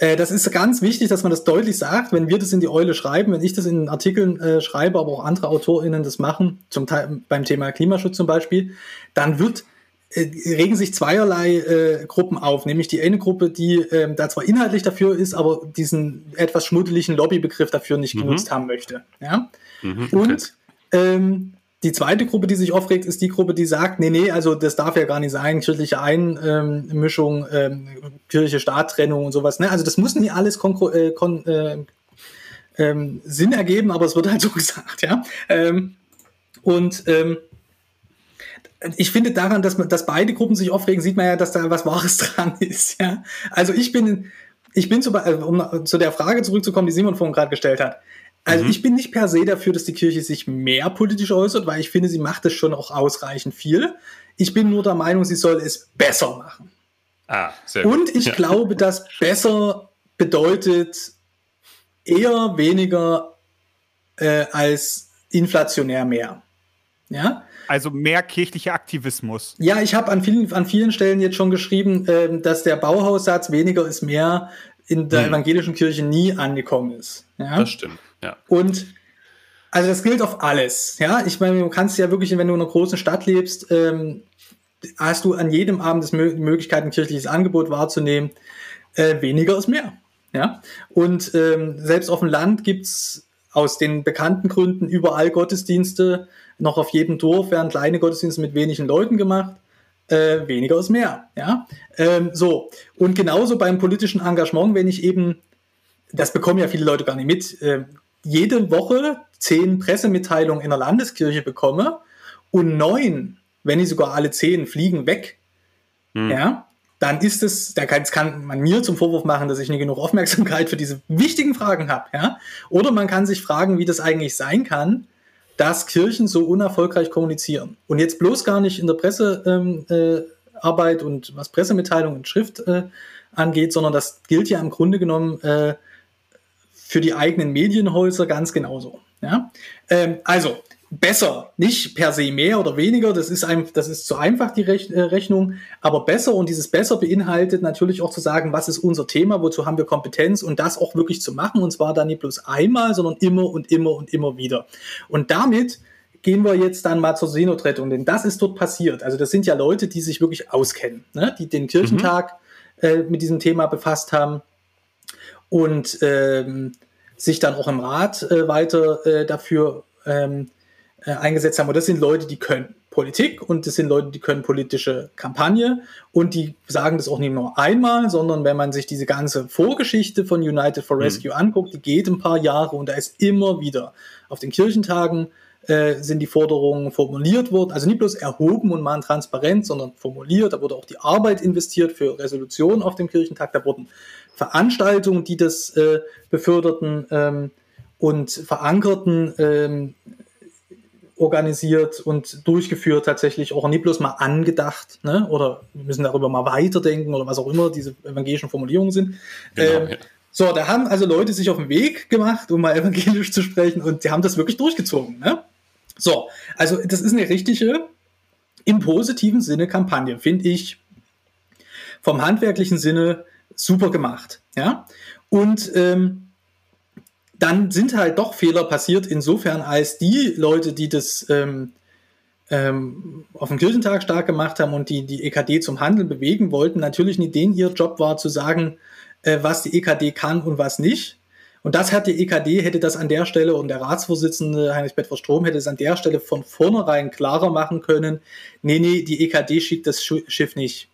Äh, das ist ganz wichtig, dass man das deutlich sagt, wenn wir das in die Eule schreiben, wenn ich das in Artikeln äh, schreibe, aber auch andere AutorInnen das machen, zum Teil beim Thema Klimaschutz zum Beispiel, dann wird regen sich zweierlei äh, Gruppen auf, nämlich die eine Gruppe, die ähm, da zwar inhaltlich dafür ist, aber diesen etwas schmuddeligen Lobbybegriff dafür nicht mhm. genutzt haben möchte. Ja? Mhm, okay. Und ähm, die zweite Gruppe, die sich aufregt, ist die Gruppe, die sagt, nee, nee, also das darf ja gar nicht sein, kirchliche Einmischung, ähm, Kirche-Staat-Trennung und sowas. Ne? Also das muss nicht alles äh, kon äh, ähm, Sinn ergeben, aber es wird halt so gesagt, ja. Ähm, und ähm, ich finde daran, dass, man, dass beide Gruppen sich aufregen, sieht man ja, dass da was Wahres dran ist. Ja? Also ich bin, ich bin zu, äh, um zu der Frage zurückzukommen, die Simon vorhin gerade gestellt hat. Also mhm. ich bin nicht per se dafür, dass die Kirche sich mehr politisch äußert, weil ich finde, sie macht es schon auch ausreichend viel. Ich bin nur der Meinung, sie soll es besser machen. Ah, sehr gut. Und ich ja. glaube, dass besser bedeutet eher weniger äh, als inflationär mehr. Ja, also mehr kirchlicher Aktivismus. Ja, ich habe an vielen, an vielen Stellen jetzt schon geschrieben, äh, dass der Bauhaussatz weniger ist mehr in der hm. evangelischen Kirche nie angekommen ist. Ja? Das stimmt, ja. Und also das gilt auf alles. Ja, ich meine, du kannst ja wirklich, wenn du in einer großen Stadt lebst, ähm, hast du an jedem Abend die Möglichkeit, ein kirchliches Angebot wahrzunehmen. Äh, weniger ist mehr. Ja? Und ähm, selbst auf dem Land gibt's aus den bekannten Gründen überall Gottesdienste. Noch auf jedem Dorf werden kleine Gottesdienste mit wenigen Leuten gemacht. Äh, weniger ist mehr. Ja? Ähm, so. Und genauso beim politischen Engagement, wenn ich eben, das bekommen ja viele Leute gar nicht mit, äh, jede Woche zehn Pressemitteilungen in der Landeskirche bekomme und neun, wenn nicht sogar alle zehn, fliegen weg. Hm. Ja, dann ist es, da kann, kann man mir zum Vorwurf machen, dass ich nicht genug Aufmerksamkeit für diese wichtigen Fragen habe. Ja? Oder man kann sich fragen, wie das eigentlich sein kann, dass Kirchen so unerfolgreich kommunizieren. Und jetzt bloß gar nicht in der Pressearbeit ähm, äh, und was Pressemitteilungen und Schrift äh, angeht, sondern das gilt ja im Grunde genommen äh, für die eigenen Medienhäuser ganz genauso. Ja? Ähm, also, besser, nicht per se mehr oder weniger, das ist, ein, das ist zu einfach die äh, Rechnung, aber besser und dieses besser beinhaltet natürlich auch zu sagen, was ist unser Thema, wozu haben wir Kompetenz und das auch wirklich zu machen und zwar dann nicht bloß einmal, sondern immer und immer und immer wieder. Und damit gehen wir jetzt dann mal zur Seenotrettung, denn das ist dort passiert. Also das sind ja Leute, die sich wirklich auskennen, ne? die den Kirchentag mhm. äh, mit diesem Thema befasst haben und ähm, sich dann auch im Rat äh, weiter äh, dafür ähm, äh, eingesetzt haben. Und das sind Leute, die können Politik und das sind Leute, die können politische Kampagne und die sagen das auch nicht nur einmal, sondern wenn man sich diese ganze Vorgeschichte von United for mhm. Rescue mhm. anguckt, die geht ein paar Jahre und da ist immer wieder auf den Kirchentagen äh, sind die Forderungen formuliert worden, also nicht bloß erhoben und mal transparent, sondern formuliert, da wurde auch die Arbeit investiert für Resolutionen auf dem Kirchentag, da wurden Veranstaltungen, die das äh, beförderten ähm, und verankerten, ähm, organisiert und durchgeführt, tatsächlich auch nicht bloß mal angedacht, ne? oder wir müssen darüber mal weiterdenken oder was auch immer diese evangelischen Formulierungen sind. Genau, ähm, ja. So, da haben also Leute sich auf den Weg gemacht, um mal evangelisch zu sprechen, und die haben das wirklich durchgezogen. Ne? So, also das ist eine richtige, im positiven Sinne Kampagne, finde ich vom handwerklichen Sinne super gemacht. Ja, und ähm, dann sind halt doch Fehler passiert, insofern als die Leute, die das ähm, ähm, auf dem Kirchentag stark gemacht haben und die die EKD zum Handeln bewegen wollten, natürlich nicht denen ihr Job war zu sagen, äh, was die EKD kann und was nicht. Und das hat die EKD, hätte das an der Stelle und der Ratsvorsitzende Heinrich Bedford Strom hätte es an der Stelle von vornherein klarer machen können. Nee, nee, die EKD schickt das Schiff nicht.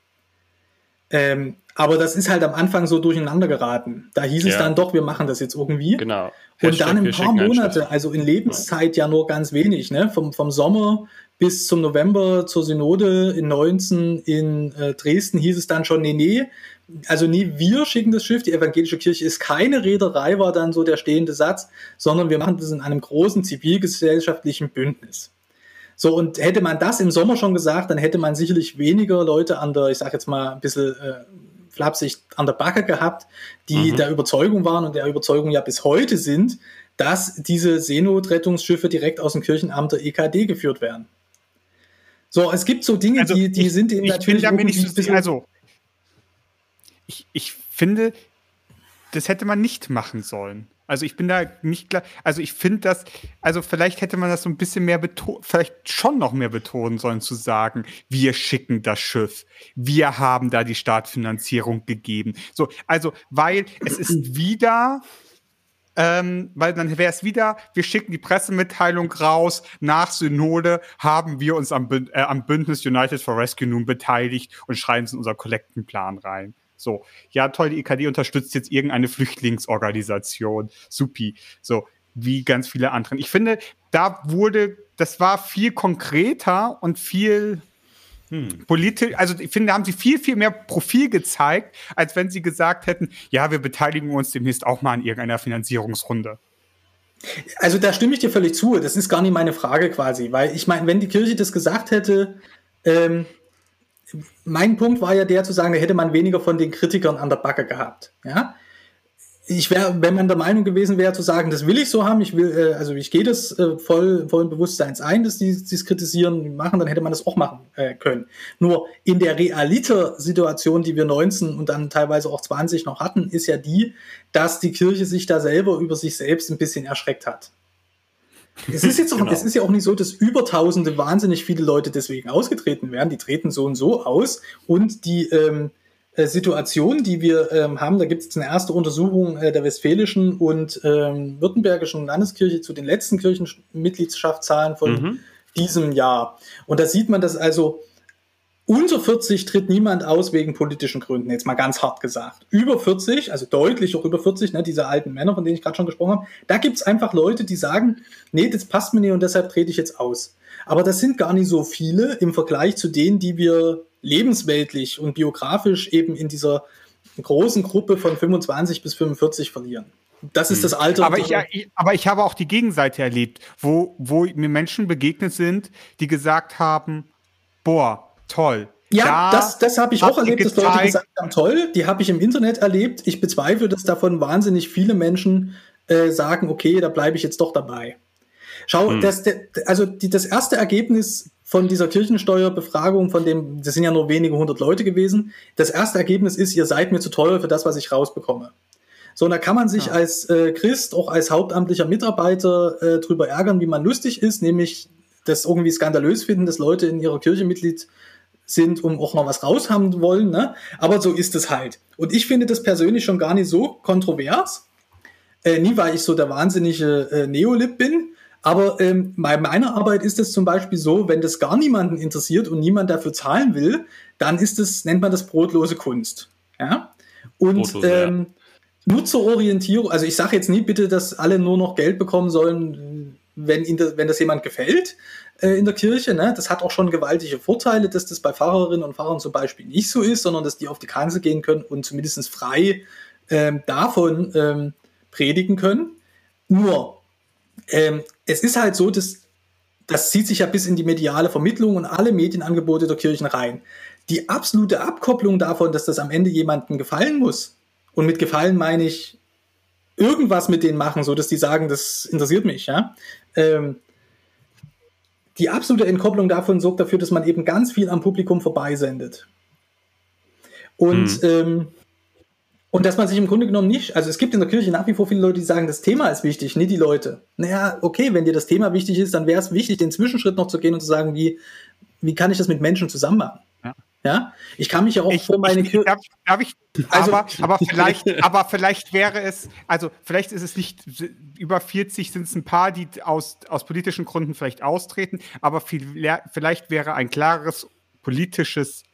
Ähm, aber das ist halt am Anfang so durcheinander geraten. Da hieß ja. es dann doch, wir machen das jetzt irgendwie. Genau. Und dann ein paar Monate, also in Lebenszeit ja nur ganz wenig, ne? Vom, vom Sommer bis zum November zur Synode in 19 in äh, Dresden hieß es dann schon, nee, nee, also nie wir schicken das Schiff, die evangelische Kirche ist keine Reederei, war dann so der stehende Satz, sondern wir machen das in einem großen zivilgesellschaftlichen Bündnis. So, und hätte man das im Sommer schon gesagt, dann hätte man sicherlich weniger Leute an der, ich sag jetzt mal, ein bisschen äh, flapsig an der Backe gehabt, die mhm. der Überzeugung waren und der Überzeugung ja bis heute sind, dass diese Seenotrettungsschiffe direkt aus dem Kirchenamt der EKD geführt werden. So, es gibt so Dinge, also die, die ich, sind eben natürlich. Bin nicht so, also, ich, ich finde, das hätte man nicht machen sollen. Also ich bin da nicht klar. Also ich finde das, also vielleicht hätte man das so ein bisschen mehr betonen, vielleicht schon noch mehr betonen sollen, zu sagen, wir schicken das Schiff. Wir haben da die Startfinanzierung gegeben. So, also, weil es ist wieder, ähm, weil dann wäre es wieder, wir schicken die Pressemitteilung raus, nach Synode haben wir uns am, äh, am Bündnis United for Rescue nun beteiligt und schreiben es in unser Kollektenplan rein. So, ja, toll, die EKD unterstützt jetzt irgendeine Flüchtlingsorganisation. Supi. So, wie ganz viele anderen. Ich finde, da wurde, das war viel konkreter und viel hm. politisch, also ich finde, da haben sie viel, viel mehr Profil gezeigt, als wenn sie gesagt hätten, ja, wir beteiligen uns demnächst auch mal an irgendeiner Finanzierungsrunde. Also da stimme ich dir völlig zu. Das ist gar nicht meine Frage quasi, weil ich meine, wenn die Kirche das gesagt hätte, ähm, mein Punkt war ja der zu sagen, da hätte man weniger von den Kritikern an der Backe gehabt. Ja? Ich wäre, wenn man der Meinung gewesen wäre, zu sagen, das will ich so haben, ich will, äh, also ich gehe das äh, voll, vollen Bewusstseins ein, dass die es kritisieren machen, dann hätte man das auch machen äh, können. Nur in der Realiter-Situation, die wir 19 und dann teilweise auch 20 noch hatten, ist ja die, dass die Kirche sich da selber über sich selbst ein bisschen erschreckt hat. Es ist jetzt auch, genau. es ist ja auch nicht so, dass über Tausende wahnsinnig viele Leute deswegen ausgetreten werden. Die treten so und so aus und die ähm, äh, Situation, die wir ähm, haben, da gibt es eine erste Untersuchung äh, der westfälischen und ähm, württembergischen Landeskirche zu den letzten Kirchenmitgliedschaftszahlen von mhm. diesem Jahr. Und da sieht man, dass also unter 40 tritt niemand aus wegen politischen Gründen, jetzt mal ganz hart gesagt. Über 40, also deutlich auch über 40, ne, diese alten Männer, von denen ich gerade schon gesprochen habe, da gibt's einfach Leute, die sagen, nee, das passt mir nicht und deshalb trete ich jetzt aus. Aber das sind gar nicht so viele im Vergleich zu denen, die wir lebensweltlich und biografisch eben in dieser großen Gruppe von 25 bis 45 verlieren. Das ist hm. das Alter. Aber ich, aber ich habe auch die Gegenseite erlebt, wo, wo mir Menschen begegnet sind, die gesagt haben, boah, toll. Ja, da das, das habe ich auch erlebt, dass Leute gesagt haben, toll, die habe ich im Internet erlebt. Ich bezweifle, dass davon wahnsinnig viele Menschen äh, sagen, okay, da bleibe ich jetzt doch dabei. Schau, hm. das, also die, das erste Ergebnis von dieser Kirchensteuerbefragung, von dem, das sind ja nur wenige hundert Leute gewesen, das erste Ergebnis ist, ihr seid mir zu teuer für das, was ich rausbekomme. So, und da kann man sich ja. als äh, Christ, auch als hauptamtlicher Mitarbeiter äh, drüber ärgern, wie man lustig ist, nämlich das irgendwie skandalös finden, dass Leute in ihrer Kirche Mitglied sind, um auch noch was raushaben wollen. Ne? Aber so ist es halt. Und ich finde das persönlich schon gar nicht so kontrovers. Äh, nie, weil ich so der wahnsinnige äh, Neolib bin. Aber ähm, bei meiner Arbeit ist es zum Beispiel so, wenn das gar niemanden interessiert und niemand dafür zahlen will, dann ist es, nennt man das brotlose Kunst. Ja? Und Brotlose, ähm, ja. Nutzerorientierung, also ich sage jetzt nie bitte, dass alle nur noch Geld bekommen sollen, wenn, ihnen das, wenn das jemand gefällt äh, in der Kirche. Ne? Das hat auch schon gewaltige Vorteile, dass das bei Pfarrerinnen und Pfarrern zum Beispiel nicht so ist, sondern dass die auf die Kanzel gehen können und zumindest frei ähm, davon ähm, predigen können. Nur, ähm, es ist halt so, dass das zieht sich ja bis in die mediale Vermittlung und alle Medienangebote der Kirchen rein. Die absolute Abkopplung davon, dass das am Ende jemandem gefallen muss, und mit Gefallen meine ich irgendwas mit denen machen, so dass die sagen, das interessiert mich, ja. Ähm, die absolute Entkopplung davon sorgt dafür, dass man eben ganz viel am Publikum vorbeisendet. Und, mhm. ähm, und dass man sich im Grunde genommen nicht, also es gibt in der Kirche nach wie vor viele Leute, die sagen, das Thema ist wichtig, nicht die Leute. Naja, okay, wenn dir das Thema wichtig ist, dann wäre es wichtig, den Zwischenschritt noch zu gehen und zu sagen, wie, wie kann ich das mit Menschen zusammen machen? Ja. Ich kann mich ja auch ich, vor meine Kirche. Darf, darf, ich, also, aber, aber, vielleicht, aber vielleicht wäre es, also vielleicht ist es nicht über 40 sind es ein paar, die aus, aus politischen Gründen vielleicht austreten, aber viel, vielleicht wäre ein klares politisches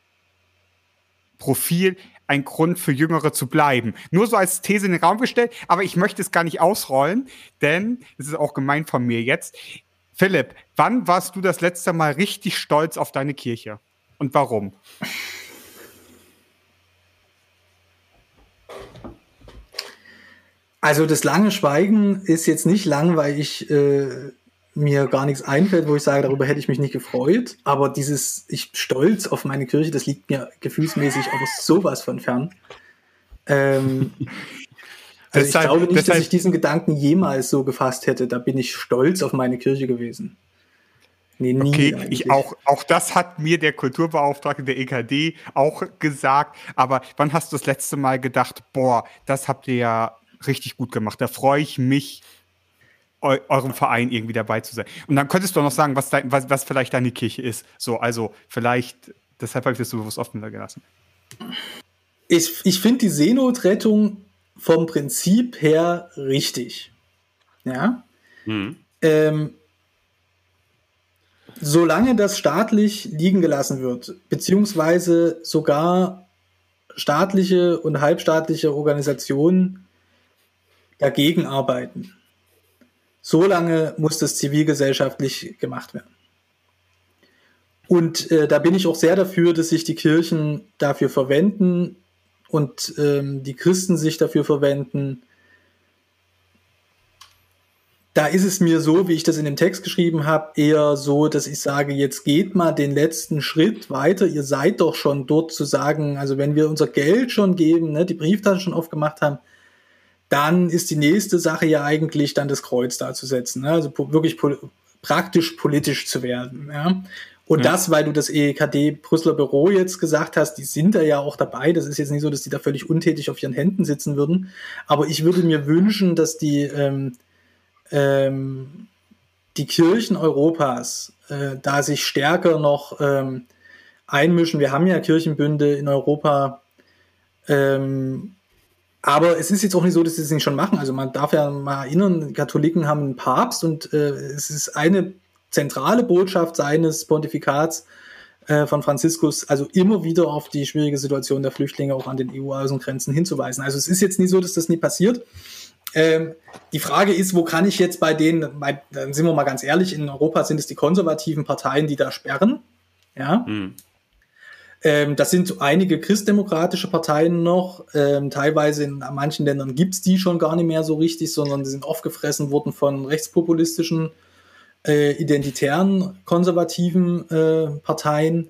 Profil ein Grund für Jüngere zu bleiben. Nur so als These in den Raum gestellt, aber ich möchte es gar nicht ausrollen, denn es ist auch gemein von mir jetzt. Philipp, wann warst du das letzte Mal richtig stolz auf deine Kirche? Und warum? Also das lange Schweigen ist jetzt nicht lang, weil ich äh, mir gar nichts einfällt, wo ich sage, darüber hätte ich mich nicht gefreut. Aber dieses, ich stolz auf meine Kirche, das liegt mir gefühlsmäßig aber sowas von fern. Ähm, also ich glaube nicht, dass ich diesen Gedanken jemals so gefasst hätte. Da bin ich stolz auf meine Kirche gewesen. Nee, nie okay, ich auch, auch das hat mir der Kulturbeauftragte der EKD auch gesagt. Aber wann hast du das letzte Mal gedacht, boah, das habt ihr ja richtig gut gemacht. Da freue ich mich, eu eurem Verein irgendwie dabei zu sein. Und dann könntest du noch sagen, was, dein, was, was vielleicht deine Kirche ist. So, also vielleicht, deshalb habe ich das so bewusst offen gelassen. Ich, ich finde die Seenotrettung vom Prinzip her richtig. Ja. Mhm. Ähm, solange das staatlich liegen gelassen wird, beziehungsweise sogar staatliche und halbstaatliche Organisationen dagegen arbeiten, solange muss das zivilgesellschaftlich gemacht werden. Und äh, da bin ich auch sehr dafür, dass sich die Kirchen dafür verwenden und ähm, die Christen sich dafür verwenden, da ist es mir so, wie ich das in dem Text geschrieben habe, eher so, dass ich sage, jetzt geht mal den letzten Schritt weiter. Ihr seid doch schon dort zu sagen, also wenn wir unser Geld schon geben, ne, die Brieftasche schon aufgemacht haben, dann ist die nächste Sache ja eigentlich dann das Kreuz da zu setzen. Ne? Also po wirklich pol praktisch politisch zu werden. Ja? Und ja. das, weil du das EKD Brüsseler Büro jetzt gesagt hast, die sind da ja auch dabei. Das ist jetzt nicht so, dass die da völlig untätig auf ihren Händen sitzen würden. Aber ich würde mir wünschen, dass die ähm, ähm, die Kirchen Europas äh, da sich stärker noch ähm, einmischen. Wir haben ja Kirchenbünde in Europa, ähm, aber es ist jetzt auch nicht so, dass sie es nicht schon machen. Also man darf ja mal erinnern, Katholiken haben einen Papst und äh, es ist eine zentrale Botschaft seines Pontifikats äh, von Franziskus, also immer wieder auf die schwierige Situation der Flüchtlinge auch an den EU-Außengrenzen hinzuweisen. Also es ist jetzt nicht so, dass das nie passiert. Ähm, die Frage ist, wo kann ich jetzt bei denen, bei, dann sind wir mal ganz ehrlich, in Europa sind es die konservativen Parteien, die da sperren. Ja. Mhm. Ähm, das sind einige christdemokratische Parteien noch. Ähm, teilweise in manchen Ländern gibt es die schon gar nicht mehr so richtig, sondern die sind aufgefressen worden von rechtspopulistischen, äh, identitären, konservativen äh, Parteien.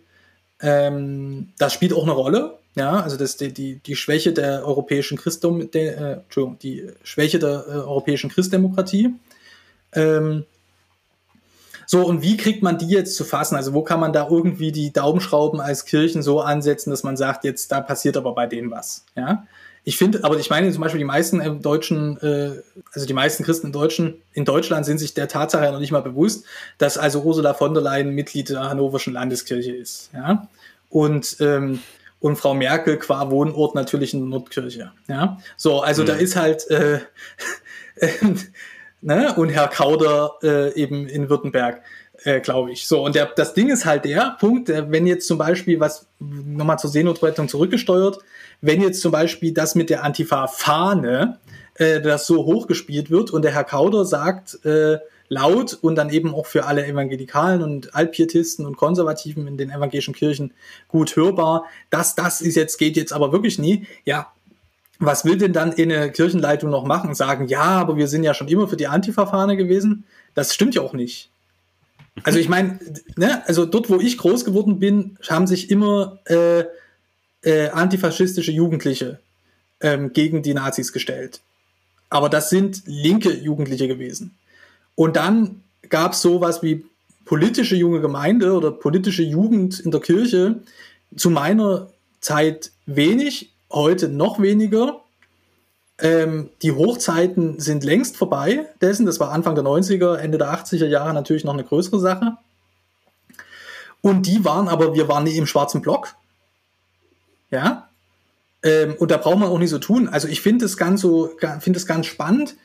Ähm, das spielt auch eine Rolle. Ja, also das die, die, die Schwäche der europäischen Christum, der, äh, Entschuldigung, die Schwäche der äh, europäischen Christdemokratie. Ähm, so, und wie kriegt man die jetzt zu fassen? Also wo kann man da irgendwie die Daumenschrauben als Kirchen so ansetzen, dass man sagt, jetzt da passiert aber bei denen was? Ja. Ich finde, aber ich meine zum Beispiel die meisten äh, deutschen, äh, also die meisten Christen in, Deutschen, in Deutschland sind sich der Tatsache noch nicht mal bewusst, dass also Ursula von der Leyen Mitglied der Hannoverschen Landeskirche ist. Ja. Und ähm, und Frau Merkel qua Wohnort natürlich in Nordkirche. Ja, so, also mhm. da ist halt äh, ne? und Herr Kauder äh, eben in Württemberg, äh, glaube ich. So, und der, das Ding ist halt der Punkt, äh, wenn jetzt zum Beispiel, was nochmal zur Seenotrettung zurückgesteuert, wenn jetzt zum Beispiel das mit der Antifa-Fahne, äh, das so hochgespielt wird und der Herr Kauder sagt, äh, laut und dann eben auch für alle Evangelikalen und Altpietisten und Konservativen in den evangelischen Kirchen gut hörbar. dass das ist jetzt, geht jetzt aber wirklich nie. Ja, was will denn dann eine Kirchenleitung noch machen? Sagen, ja, aber wir sind ja schon immer für die Antifa-Fahne gewesen. Das stimmt ja auch nicht. Also ich meine, ne, also dort, wo ich groß geworden bin, haben sich immer äh, äh, antifaschistische Jugendliche ähm, gegen die Nazis gestellt. Aber das sind linke Jugendliche gewesen. Und dann gab es sowas wie politische junge Gemeinde oder politische Jugend in der Kirche. Zu meiner Zeit wenig, heute noch weniger. Ähm, die Hochzeiten sind längst vorbei dessen. Das war Anfang der 90er, Ende der 80er Jahre natürlich noch eine größere Sache. Und die waren aber, wir waren nie im schwarzen Block. Ja. Ähm, und da braucht man auch nicht so tun. Also ich finde es ganz so, finde es ganz spannend.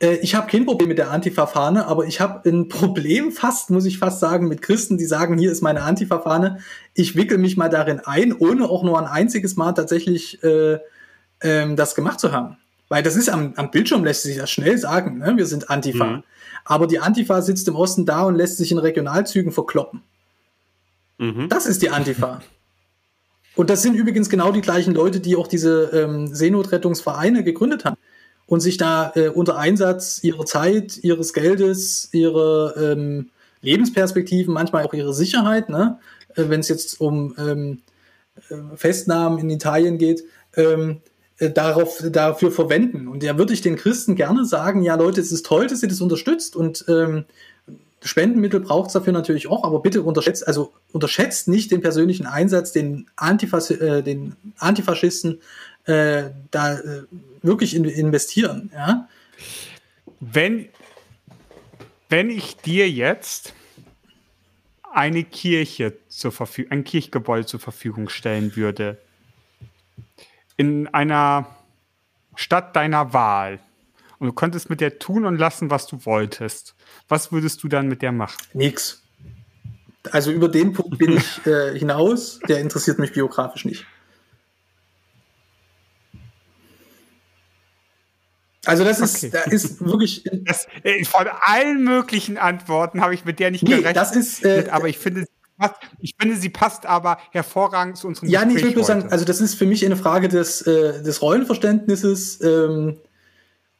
Äh, ich habe kein Problem mit der Antifa-Fahne, aber ich habe ein Problem fast, muss ich fast sagen, mit Christen, die sagen, hier ist meine Antifa-Fahne. Ich wickel mich mal darin ein, ohne auch nur ein einziges Mal tatsächlich äh, ähm, das gemacht zu haben. Weil das ist am, am Bildschirm lässt sich das schnell sagen, ne? wir sind Antifa. Mhm. Aber die Antifa sitzt im Osten da und lässt sich in Regionalzügen verkloppen. Mhm. Das ist die Antifa. Und das sind übrigens genau die gleichen Leute, die auch diese ähm, Seenotrettungsvereine gegründet haben und sich da äh, unter Einsatz ihrer Zeit, ihres Geldes, ihrer ähm, Lebensperspektiven, manchmal auch ihre Sicherheit, ne? äh, wenn es jetzt um ähm, äh, Festnahmen in Italien geht, ähm, äh, darauf, dafür verwenden. Und da würde ich den Christen gerne sagen, ja Leute, es ist toll, dass ihr das unterstützt und ähm, Spendenmittel braucht es dafür natürlich auch, aber bitte unterschätzt, also unterschätzt nicht den persönlichen Einsatz, den, Antifas äh, den Antifaschisten äh, da äh, wirklich in, investieren. Ja? Wenn, wenn ich dir jetzt eine Kirche zur Verfügung, ein Kirchgebäude zur Verfügung stellen würde, in einer Stadt deiner Wahl, und du könntest mit der tun und lassen, was du wolltest, was würdest du dann mit der machen? Nix. Also über den Punkt bin ich äh, hinaus, der interessiert mich biografisch nicht. Also das ist, okay. da ist wirklich. Das, äh, von allen möglichen Antworten habe ich mit der nicht nee, gerechnet. Das ist, äh, aber ich finde, ich finde, sie passt aber hervorragend zu unserem Ja, nee, ich würde nur sagen, also das ist für mich eine Frage des, äh, des Rollenverständnisses. Ähm,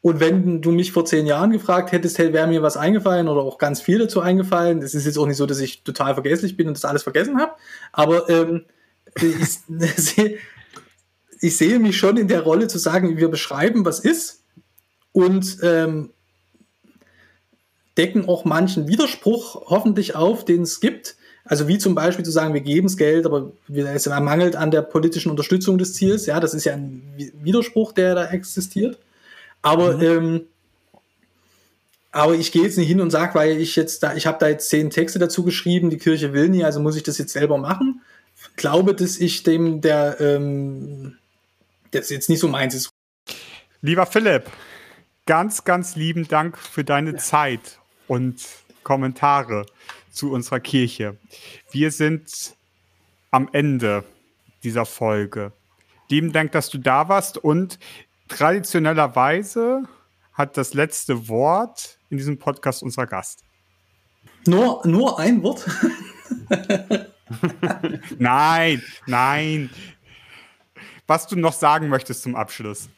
und wenn du mich vor zehn Jahren gefragt hättest, hey, wäre mir was eingefallen oder auch ganz viel dazu eingefallen. Es ist jetzt auch nicht so, dass ich total vergesslich bin und das alles vergessen habe. Aber ähm, ich, ich sehe mich schon in der Rolle zu sagen, wir beschreiben, was ist und ähm, decken auch manchen Widerspruch hoffentlich auf, den es gibt. Also wie zum Beispiel zu sagen, wir geben es Geld, aber es mangelt an der politischen Unterstützung des Ziels. Ja, das ist ja ein Widerspruch, der da existiert. Aber mhm. ähm, aber ich gehe jetzt nicht hin und sage, weil ich jetzt da, ich habe da jetzt zehn Texte dazu geschrieben, die Kirche will nie, also muss ich das jetzt selber machen. Glaube, dass ich dem, der, ähm, das jetzt nicht so meins ist. Lieber Philipp, ganz, ganz lieben Dank für deine ja. Zeit und Kommentare zu unserer Kirche. Wir sind am Ende dieser Folge. Lieben Dank, dass du da warst und traditionellerweise hat das letzte Wort in diesem Podcast unser Gast. Nur, nur ein Wort? nein, nein. Was du noch sagen möchtest zum Abschluss.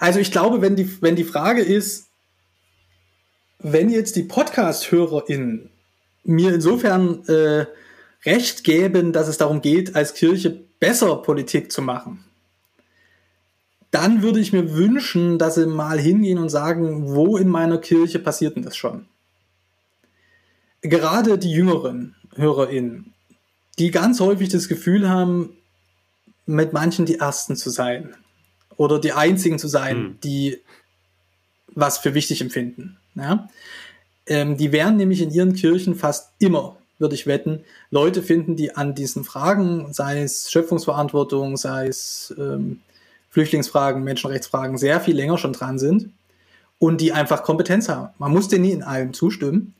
Also ich glaube, wenn die, wenn die Frage ist, wenn jetzt die Podcast-HörerInnen mir insofern äh, recht geben, dass es darum geht, als Kirche besser Politik zu machen, dann würde ich mir wünschen, dass sie mal hingehen und sagen, wo in meiner Kirche passiert denn das schon? Gerade die jüngeren HörerInnen, die ganz häufig das Gefühl haben, mit manchen die Ersten zu sein oder die Einzigen zu sein, hm. die was für wichtig empfinden. Ja? Ähm, die werden nämlich in ihren Kirchen fast immer, würde ich wetten, Leute finden, die an diesen Fragen, sei es Schöpfungsverantwortung, sei es ähm, Flüchtlingsfragen, Menschenrechtsfragen, sehr viel länger schon dran sind und die einfach Kompetenz haben. Man muss denen nie in allem zustimmen,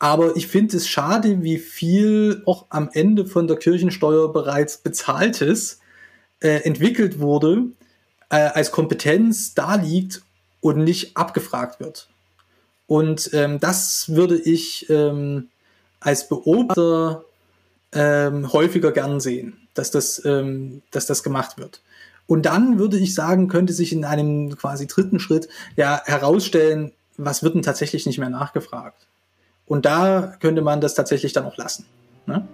aber ich finde es schade, wie viel auch am Ende von der Kirchensteuer bereits bezahltes äh, entwickelt wurde, äh, als Kompetenz da liegt und nicht abgefragt wird. Und ähm, das würde ich ähm, als Beobachter ähm, häufiger gern sehen, dass das, ähm, dass das gemacht wird. Und dann würde ich sagen, könnte sich in einem quasi dritten Schritt ja herausstellen, was wird denn tatsächlich nicht mehr nachgefragt. Und da könnte man das tatsächlich dann auch lassen. Ne?